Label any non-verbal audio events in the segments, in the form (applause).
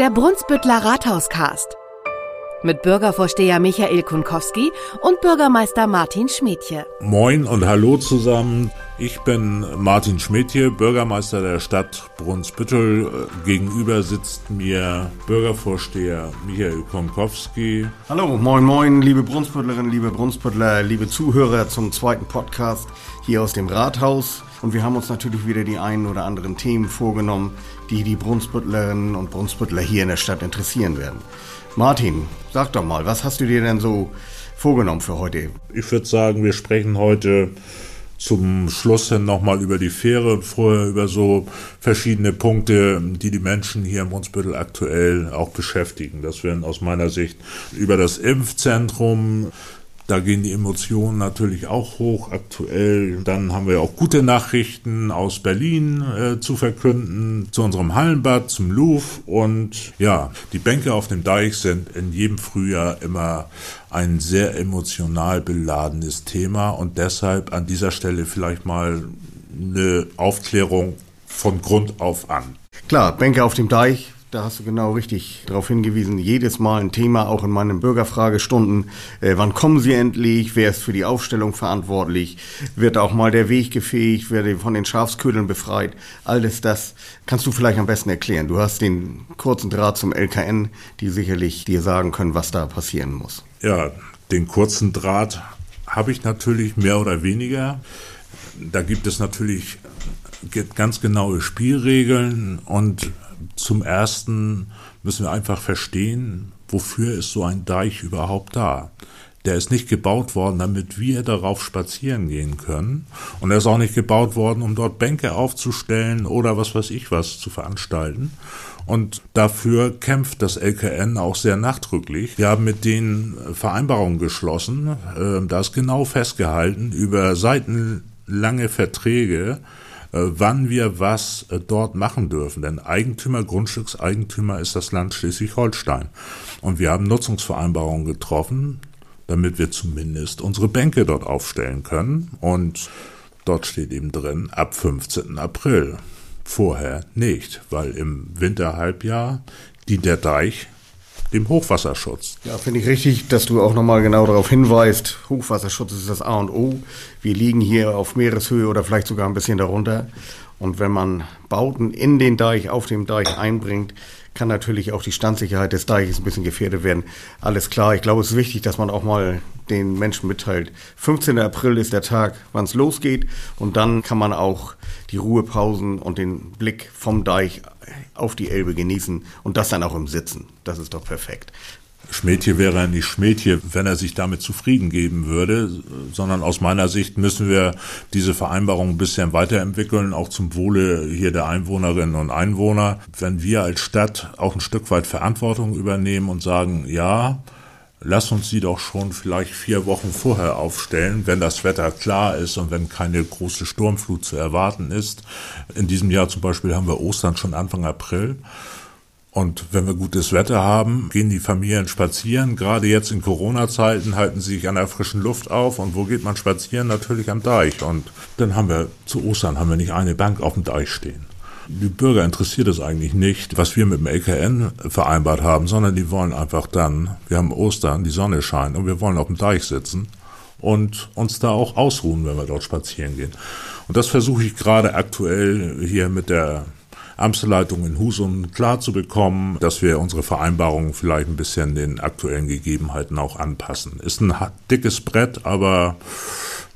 Der Brunsbüttler Rathauscast. Mit Bürgervorsteher Michael Kunkowski und Bürgermeister Martin Schmidtje. Moin und hallo zusammen. Ich bin Martin Schmidtje, Bürgermeister der Stadt Brunsbüttel. Gegenüber sitzt mir Bürgervorsteher Michael Kunkowski. Hallo, moin moin, liebe Brunsbüttlerinnen, liebe Brunsbüttler, liebe Zuhörer zum zweiten Podcast hier aus dem Rathaus. Und wir haben uns natürlich wieder die einen oder anderen Themen vorgenommen, die die Brunsbüttlerinnen und Brunsbüttler hier in der Stadt interessieren werden. Martin, sag doch mal, was hast du dir denn so vorgenommen für heute? Ich würde sagen, wir sprechen heute zum Schluss hin nochmal über die Fähre und vorher über so verschiedene Punkte, die die Menschen hier im Brunsbüttel aktuell auch beschäftigen. Das wären aus meiner Sicht über das Impfzentrum, da gehen die Emotionen natürlich auch hoch aktuell. Dann haben wir auch gute Nachrichten aus Berlin äh, zu verkünden, zu unserem Hallenbad, zum Louvre. Und ja, die Bänke auf dem Deich sind in jedem Frühjahr immer ein sehr emotional beladenes Thema. Und deshalb an dieser Stelle vielleicht mal eine Aufklärung von Grund auf an. Klar, Bänke auf dem Deich da hast du genau richtig darauf hingewiesen. Jedes Mal ein Thema, auch in meinen Bürgerfragestunden. Äh, wann kommen sie endlich? Wer ist für die Aufstellung verantwortlich? Wird auch mal der Weg gefegt? Wird von den Schafsködeln befreit? Alles das kannst du vielleicht am besten erklären. Du hast den kurzen Draht zum LKN, die sicherlich dir sagen können, was da passieren muss. Ja, den kurzen Draht habe ich natürlich mehr oder weniger. Da gibt es natürlich ganz genaue Spielregeln und zum Ersten müssen wir einfach verstehen, wofür ist so ein Deich überhaupt da? Der ist nicht gebaut worden, damit wir darauf spazieren gehen können. Und er ist auch nicht gebaut worden, um dort Bänke aufzustellen oder was weiß ich was zu veranstalten. Und dafür kämpft das LKN auch sehr nachdrücklich. Wir haben mit denen Vereinbarungen geschlossen. Äh, da ist genau festgehalten über seitenlange Verträge, wann wir was äh, dort machen dürfen. Denn Eigentümer, Grundstückseigentümer ist das Land Schleswig-Holstein. Und wir haben Nutzungsvereinbarungen getroffen, damit wir zumindest unsere Bänke dort aufstellen können. Und dort steht eben drin, ab 15. April. Vorher nicht, weil im Winterhalbjahr dient der Deich dem Hochwasserschutz. Ja, finde ich richtig, dass du auch nochmal genau darauf hinweist. Hochwasserschutz ist das A und O. Wir liegen hier auf Meereshöhe oder vielleicht sogar ein bisschen darunter. Und wenn man Bauten in den Deich, auf dem Deich einbringt, kann natürlich auch die Standsicherheit des Deiches ein bisschen gefährdet werden. Alles klar. Ich glaube, es ist wichtig, dass man auch mal den Menschen mitteilt. 15. April ist der Tag, wann es losgeht. Und dann kann man auch die Ruhepausen und den Blick vom Deich auf die Elbe genießen und das dann auch im Sitzen. Das ist doch perfekt. Schmädje wäre er nicht Schmädje, wenn er sich damit zufrieden geben würde, sondern aus meiner Sicht müssen wir diese Vereinbarung ein bisschen weiterentwickeln, auch zum Wohle hier der Einwohnerinnen und Einwohner. Wenn wir als Stadt auch ein Stück weit Verantwortung übernehmen und sagen, ja, lass uns sie doch schon vielleicht vier Wochen vorher aufstellen, wenn das Wetter klar ist und wenn keine große Sturmflut zu erwarten ist. In diesem Jahr zum Beispiel haben wir Ostern schon Anfang April. Und wenn wir gutes Wetter haben, gehen die Familien spazieren. Gerade jetzt in Corona-Zeiten halten sie sich an der frischen Luft auf. Und wo geht man spazieren? Natürlich am Deich. Und dann haben wir zu Ostern haben wir nicht eine Bank auf dem Deich stehen. Die Bürger interessiert es eigentlich nicht, was wir mit dem LKN vereinbart haben, sondern die wollen einfach dann, wir haben Ostern, die Sonne scheint und wir wollen auf dem Deich sitzen und uns da auch ausruhen, wenn wir dort spazieren gehen. Und das versuche ich gerade aktuell hier mit der Amtsleitung in Husum klar zu bekommen, dass wir unsere Vereinbarungen vielleicht ein bisschen den aktuellen Gegebenheiten auch anpassen. Ist ein dickes Brett, aber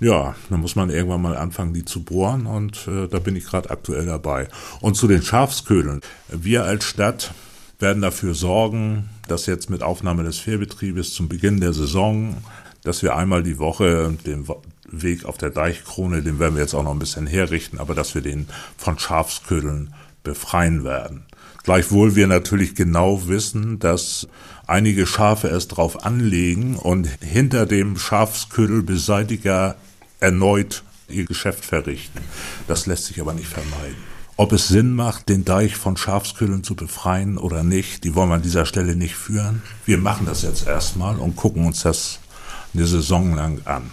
ja, dann muss man irgendwann mal anfangen, die zu bohren und äh, da bin ich gerade aktuell dabei. Und zu den Schafsködeln. Wir als Stadt werden dafür sorgen, dass jetzt mit Aufnahme des Fährbetriebes zum Beginn der Saison, dass wir einmal die Woche den Weg auf der Deichkrone, den werden wir jetzt auch noch ein bisschen herrichten, aber dass wir den von Schafsködeln befreien werden. Gleichwohl wir natürlich genau wissen, dass einige Schafe es drauf anlegen und hinter dem Schafsködelbeseitiger erneut ihr Geschäft verrichten. Das lässt sich aber nicht vermeiden. Ob es Sinn macht, den Deich von Schafskühlen zu befreien oder nicht, die wollen wir an dieser Stelle nicht führen. Wir machen das jetzt erstmal und gucken uns das eine Saison lang an.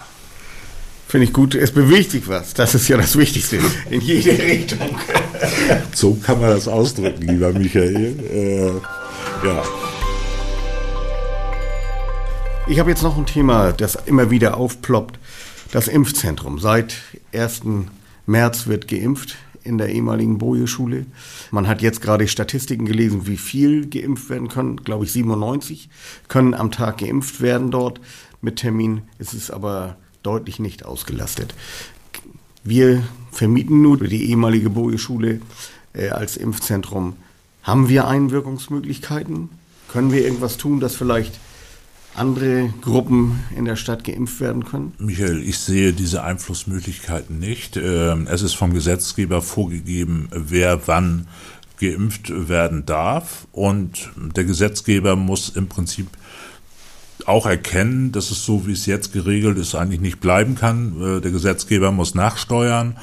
Finde ich gut. Es bewegt sich was. Das ist ja das Wichtigste. In jede Richtung. (laughs) so kann man das ausdrücken, lieber Michael. Äh Ja. Ich habe jetzt noch ein Thema, das immer wieder aufploppt. Das Impfzentrum. Seit 1. März wird geimpft in der ehemaligen Boje-Schule. Man hat jetzt gerade Statistiken gelesen, wie viel geimpft werden können. Glaube ich, 97 können am Tag geimpft werden dort. Mit Termin ist es aber deutlich nicht ausgelastet. Wir vermieten nur die ehemalige Boje-Schule äh, als Impfzentrum. Haben wir Einwirkungsmöglichkeiten? Können wir irgendwas tun, dass vielleicht andere Gruppen in der Stadt geimpft werden können? Michael, ich sehe diese Einflussmöglichkeiten nicht. Ähm, es ist vom Gesetzgeber vorgegeben, wer wann geimpft werden darf. Und der Gesetzgeber muss im Prinzip auch erkennen, dass es so, wie es jetzt geregelt ist, eigentlich nicht bleiben kann. Äh, der Gesetzgeber muss nachsteuern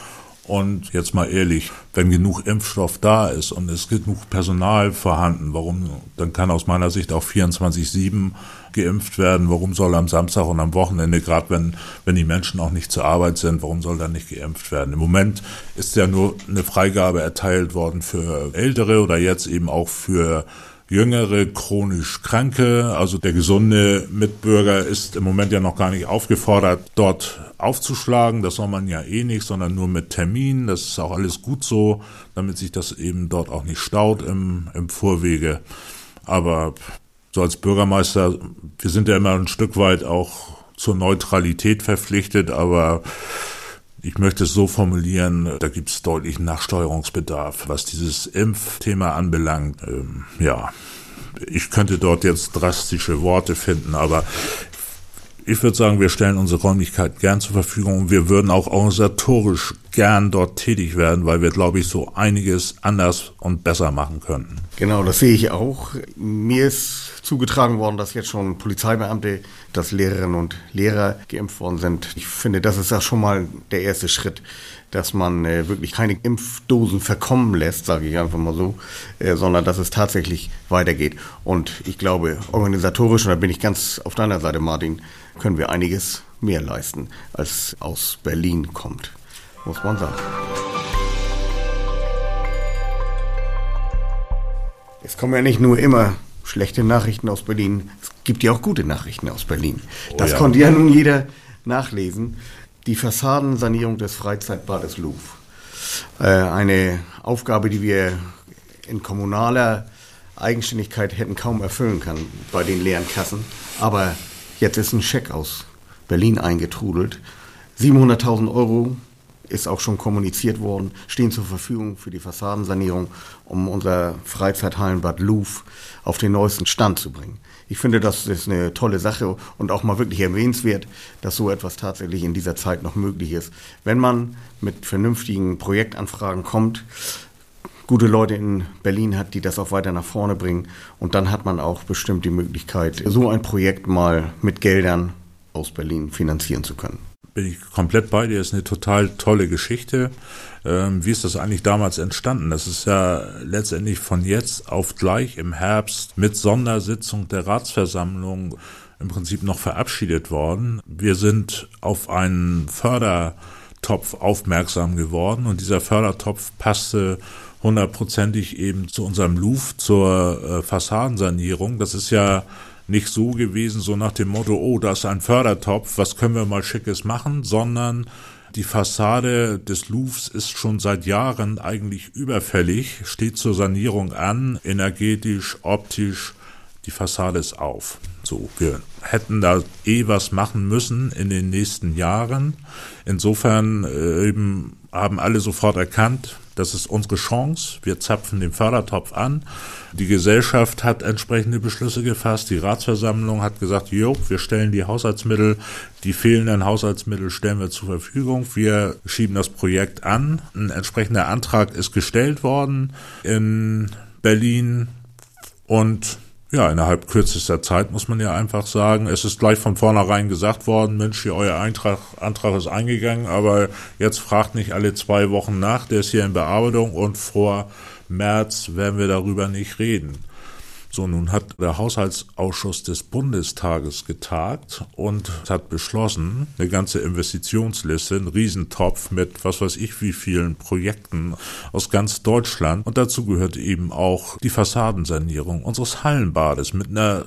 und jetzt mal ehrlich, wenn genug Impfstoff da ist und es genug Personal vorhanden, warum, dann kann aus meiner Sicht auch 24-7 geimpft werden. Warum soll am Samstag und am Wochenende, gerade wenn, wenn die Menschen auch nicht zur Arbeit sind, warum soll dann nicht geimpft werden? Im Moment ist ja nur eine Freigabe erteilt worden für Ältere oder jetzt eben auch für jüngere chronisch Kranke, also der gesunde Mitbürger ist im Moment ja noch gar nicht aufgefordert, dort aufzuschlagen. Das soll man ja eh nicht, sondern nur mit Termin. Das ist auch alles gut so, damit sich das eben dort auch nicht staut im, im Vorwege. Aber so als Bürgermeister, wir sind ja immer ein Stück weit auch zur Neutralität verpflichtet, aber ich möchte es so formulieren, da gibt es deutlichen Nachsteuerungsbedarf, was dieses Impfthema anbelangt. Ähm, ja, ich könnte dort jetzt drastische Worte finden, aber ich würde sagen, wir stellen unsere Räumlichkeit gern zur Verfügung und wir würden auch organisatorisch gern dort tätig werden, weil wir, glaube ich, so einiges anders und besser machen könnten. Genau, das sehe ich auch. Mir ist zugetragen worden, dass jetzt schon Polizeibeamte, dass Lehrerinnen und Lehrer geimpft worden sind. Ich finde, das ist ja schon mal der erste Schritt, dass man äh, wirklich keine Impfdosen verkommen lässt, sage ich einfach mal so, äh, sondern dass es tatsächlich weitergeht. Und ich glaube, organisatorisch, und da bin ich ganz auf deiner Seite, Martin, können wir einiges mehr leisten, als aus Berlin kommt, muss man sagen. Es kommen ja nicht nur immer schlechte Nachrichten aus Berlin, es gibt ja auch gute Nachrichten aus Berlin. Oh, das ja. konnte ja nun jeder nachlesen. Die Fassadensanierung des Freizeitbades Louvre. Äh, eine Aufgabe, die wir in kommunaler Eigenständigkeit hätten kaum erfüllen können bei den leeren Kassen. Aber Jetzt ist ein Scheck aus Berlin eingetrudelt. 700.000 Euro ist auch schon kommuniziert worden, stehen zur Verfügung für die Fassadensanierung, um unser Freizeithallenbad Louvre auf den neuesten Stand zu bringen. Ich finde, das ist eine tolle Sache und auch mal wirklich erwähnenswert, dass so etwas tatsächlich in dieser Zeit noch möglich ist. Wenn man mit vernünftigen Projektanfragen kommt, gute Leute in Berlin hat, die das auch weiter nach vorne bringen. Und dann hat man auch bestimmt die Möglichkeit, so ein Projekt mal mit Geldern aus Berlin finanzieren zu können. Bin ich komplett bei dir, ist eine total tolle Geschichte. Ähm, wie ist das eigentlich damals entstanden? Das ist ja letztendlich von jetzt auf gleich im Herbst mit Sondersitzung der Ratsversammlung im Prinzip noch verabschiedet worden. Wir sind auf einen Fördertopf aufmerksam geworden und dieser Fördertopf passte hundertprozentig eben zu unserem Louvre, zur äh, Fassadensanierung. Das ist ja nicht so gewesen, so nach dem Motto, oh, da ist ein Fördertopf, was können wir mal Schickes machen, sondern die Fassade des Louvres ist schon seit Jahren eigentlich überfällig, steht zur Sanierung an, energetisch, optisch, die Fassade ist auf. So, wir hätten da eh was machen müssen in den nächsten Jahren. Insofern äh, eben haben alle sofort erkannt, das ist unsere Chance. Wir zapfen den Fördertopf an. Die Gesellschaft hat entsprechende Beschlüsse gefasst. Die Ratsversammlung hat gesagt, jo, wir stellen die Haushaltsmittel, die fehlenden Haushaltsmittel stellen wir zur Verfügung. Wir schieben das Projekt an. Ein entsprechender Antrag ist gestellt worden in Berlin und ja, innerhalb kürzester Zeit muss man ja einfach sagen, es ist gleich von vornherein gesagt worden, Mensch, hier euer Eintrag, Antrag ist eingegangen, aber jetzt fragt nicht alle zwei Wochen nach, der ist hier in Bearbeitung und vor März werden wir darüber nicht reden. So, nun hat der Haushaltsausschuss des Bundestages getagt und hat beschlossen, eine ganze Investitionsliste, einen Riesentopf mit was weiß ich wie vielen Projekten aus ganz Deutschland. Und dazu gehört eben auch die Fassadensanierung unseres Hallenbades mit einer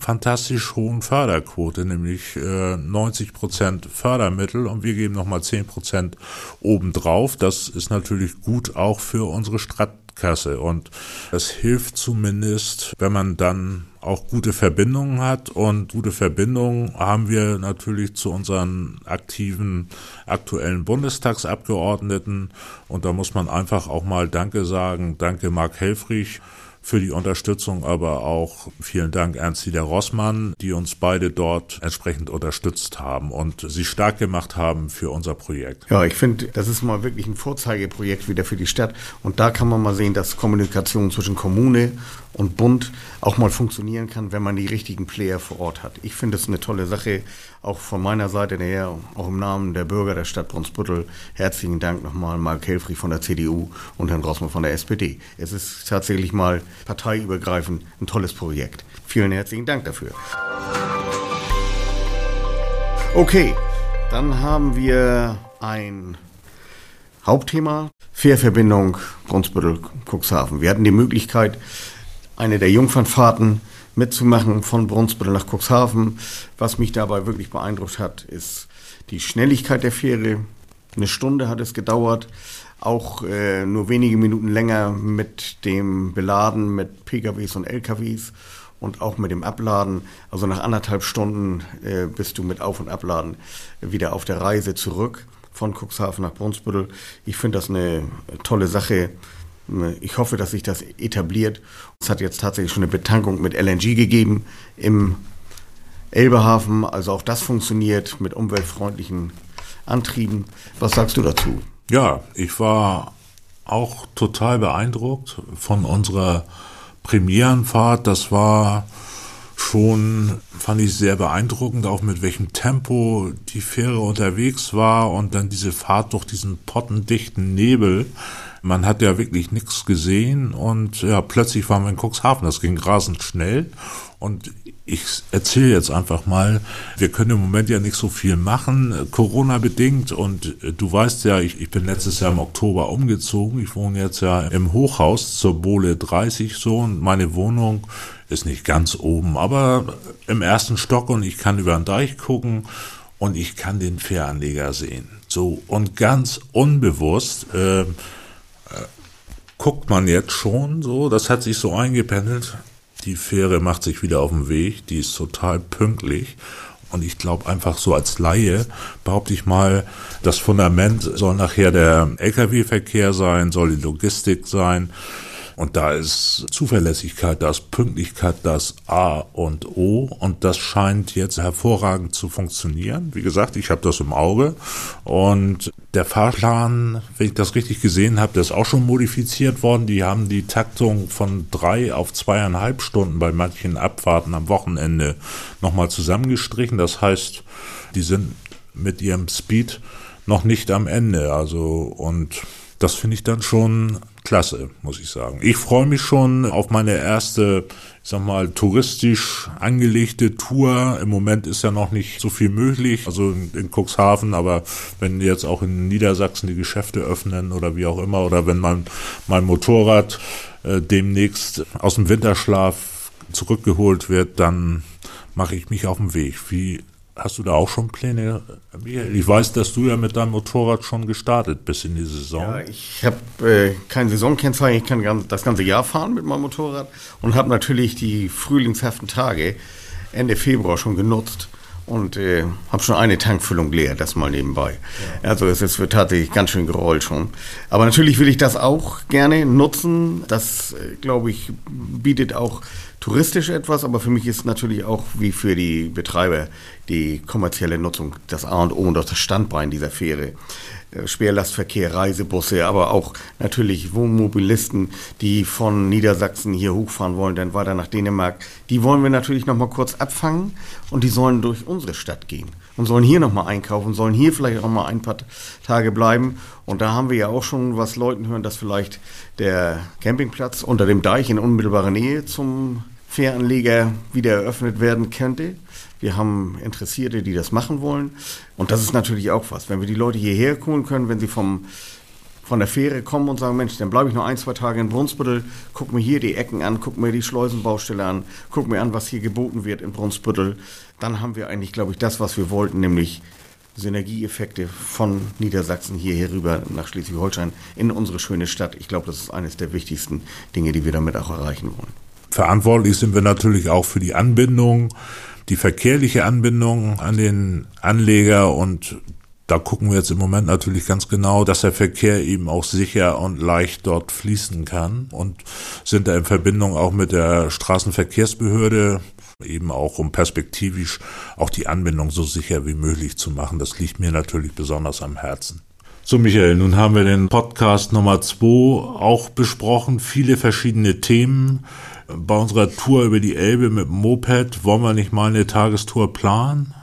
fantastisch hohen Förderquote, nämlich äh, 90 Prozent Fördermittel und wir geben nochmal 10 Prozent obendrauf. Das ist natürlich gut auch für unsere Stadtkasse und es hilft zumindest, wenn man dann auch gute Verbindungen hat und gute Verbindungen haben wir natürlich zu unseren aktiven aktuellen Bundestagsabgeordneten und da muss man einfach auch mal Danke sagen. Danke Marc Helfrich für die Unterstützung, aber auch vielen Dank Ernst-Dieter Rossmann, die uns beide dort entsprechend unterstützt haben und sie stark gemacht haben für unser Projekt. Ja, ich finde, das ist mal wirklich ein Vorzeigeprojekt wieder für die Stadt und da kann man mal sehen, dass Kommunikation zwischen Kommune und Bund auch mal funktionieren kann, wenn man die richtigen Player vor Ort hat. Ich finde es eine tolle Sache, auch von meiner Seite her, auch im Namen der Bürger der Stadt Brunsbüttel. Herzlichen Dank nochmal Mark Helfrich von der CDU und Herrn Rossmann von der SPD. Es ist tatsächlich mal parteiübergreifend ein tolles Projekt. Vielen herzlichen Dank dafür. Okay, dann haben wir ein Hauptthema, Fährverbindung Brunsbüttel-Cuxhaven. Wir hatten die Möglichkeit, eine der Jungfernfahrten mitzumachen von Brunsbüttel nach Cuxhaven. Was mich dabei wirklich beeindruckt hat, ist die Schnelligkeit der Fähre. Eine Stunde hat es gedauert, auch äh, nur wenige Minuten länger mit dem Beladen mit PKWs und LKWs und auch mit dem Abladen. Also nach anderthalb Stunden äh, bist du mit Auf- und Abladen wieder auf der Reise zurück von Cuxhaven nach Brunsbüttel. Ich finde das eine tolle Sache. Ich hoffe, dass sich das etabliert. Es hat jetzt tatsächlich schon eine Betankung mit LNG gegeben im Elbehafen. Also auch das funktioniert mit umweltfreundlichen Antrieben. Was sagst du dazu? Ja, ich war auch total beeindruckt von unserer Premierenfahrt. Das war schon, fand ich sehr beeindruckend, auch mit welchem Tempo die Fähre unterwegs war und dann diese Fahrt durch diesen pottendichten Nebel. Man hat ja wirklich nichts gesehen und ja, plötzlich waren wir in Cuxhaven. Das ging rasend schnell und ich erzähle jetzt einfach mal, wir können im Moment ja nicht so viel machen, Corona bedingt. Und äh, du weißt ja, ich, ich bin letztes Jahr im Oktober umgezogen. Ich wohne jetzt ja im Hochhaus zur Bohle 30 so und meine Wohnung ist nicht ganz oben, aber im ersten Stock und ich kann über den Deich gucken und ich kann den Fähranleger sehen. So und ganz unbewusst äh, äh, guckt man jetzt schon so, das hat sich so eingependelt. Die Fähre macht sich wieder auf den Weg, die ist total pünktlich. Und ich glaube einfach so als Laie behaupte ich mal, das Fundament soll nachher der Lkw-Verkehr sein, soll die Logistik sein. Und da ist Zuverlässigkeit, da ist Pünktlichkeit das A und O. Und das scheint jetzt hervorragend zu funktionieren. Wie gesagt, ich habe das im Auge. Und der Fahrplan, wenn ich das richtig gesehen habe, der ist auch schon modifiziert worden. Die haben die Taktung von drei auf zweieinhalb Stunden bei manchen Abfahrten am Wochenende nochmal zusammengestrichen. Das heißt, die sind mit ihrem Speed noch nicht am Ende. Also, und das finde ich dann schon klasse, muss ich sagen. Ich freue mich schon auf meine erste, ich sag mal, touristisch angelegte Tour. Im Moment ist ja noch nicht so viel möglich, also in, Cuxhaven, aber wenn jetzt auch in Niedersachsen die Geschäfte öffnen oder wie auch immer, oder wenn man mein Motorrad äh, demnächst aus dem Winterschlaf zurückgeholt wird, dann mache ich mich auf den Weg. Wie Hast du da auch schon Pläne? Ich weiß, dass du ja mit deinem Motorrad schon gestartet bist in die Saison. Ja, ich habe äh, kein Saisonkennzeichen, ich kann das ganze Jahr fahren mit meinem Motorrad und habe natürlich die frühlingshaften Tage Ende Februar schon genutzt und äh, habe schon eine Tankfüllung leer, das mal nebenbei. Ja. Also es, wird tatsächlich ganz schön gerollt schon. Aber natürlich will ich das auch gerne nutzen. Das, äh, glaube ich, bietet auch touristisch etwas, aber für mich ist natürlich auch wie für die Betreiber die kommerzielle Nutzung das A und O und auch das Standbein dieser Fähre. Äh, Schwerlastverkehr, Reisebusse, aber auch natürlich Wohnmobilisten, die von Niedersachsen hier hochfahren wollen, dann weiter nach Dänemark. Die wollen wir natürlich nochmal kurz abfangen und die sollen durch unsere Stadt gehen und sollen hier nochmal einkaufen, sollen hier vielleicht auch mal ein paar Tage bleiben. Und da haben wir ja auch schon was Leuten hören, dass vielleicht der Campingplatz unter dem Deich in unmittelbarer Nähe zum Fähranleger wieder eröffnet werden könnte. Wir haben Interessierte, die das machen wollen. Und das ist natürlich auch was. Wenn wir die Leute hierher holen können, wenn sie vom, von der Fähre kommen und sagen, Mensch, dann bleibe ich noch ein, zwei Tage in Brunsbüttel, guck mir hier die Ecken an, guck mir die Schleusenbaustelle an, guck mir an, was hier geboten wird in Brunsbüttel. Dann haben wir eigentlich, glaube ich, das, was wir wollten, nämlich Synergieeffekte von Niedersachsen hier rüber nach Schleswig-Holstein in unsere schöne Stadt. Ich glaube, das ist eines der wichtigsten Dinge, die wir damit auch erreichen wollen. Verantwortlich sind wir natürlich auch für die Anbindung die verkehrliche Anbindung an den Anleger und da gucken wir jetzt im Moment natürlich ganz genau, dass der Verkehr eben auch sicher und leicht dort fließen kann und sind da in Verbindung auch mit der Straßenverkehrsbehörde eben auch um perspektivisch auch die Anbindung so sicher wie möglich zu machen. Das liegt mir natürlich besonders am Herzen. So, Michael, nun haben wir den Podcast Nummer zwei auch besprochen, viele verschiedene Themen bei unserer Tour über die Elbe mit dem Moped wollen wir nicht mal eine Tagestour planen.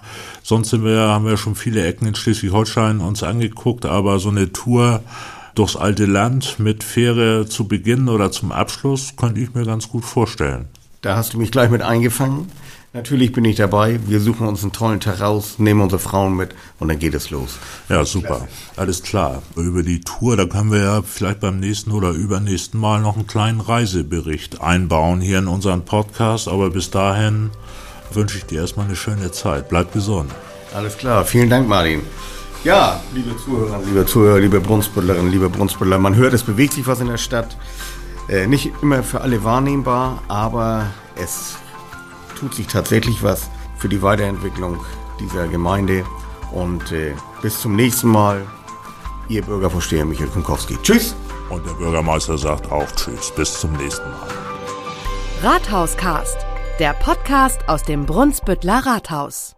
Sonst sind wir, haben wir schon viele Ecken in Schleswig-Holstein uns angeguckt, aber so eine Tour durchs alte Land mit Fähre zu Beginn oder zum Abschluss könnte ich mir ganz gut vorstellen. Da hast du mich gleich mit eingefangen. Natürlich bin ich dabei. Wir suchen uns einen tollen Tag raus, nehmen unsere Frauen mit und dann geht es los. Ja, super. Alles klar. Über die Tour, da können wir ja vielleicht beim nächsten oder übernächsten Mal noch einen kleinen Reisebericht einbauen hier in unseren Podcast. Aber bis dahin wünsche ich dir erstmal eine schöne Zeit. Bleib gesund. Alles klar. Vielen Dank, Martin. Ja, liebe Zuhörer, liebe Zuhörer, liebe Brunsbüttlerinnen, liebe Brunsbüttler, man hört, es bewegt sich was in der Stadt. Äh, nicht immer für alle wahrnehmbar, aber es tut sich tatsächlich was für die Weiterentwicklung dieser Gemeinde. Und äh, bis zum nächsten Mal, Ihr Bürgervorsteher Michael Kunkowski. Tschüss! Und der Bürgermeister sagt auch Tschüss. Bis zum nächsten Mal. Rathauscast, der Podcast aus dem Brunsbüttler Rathaus.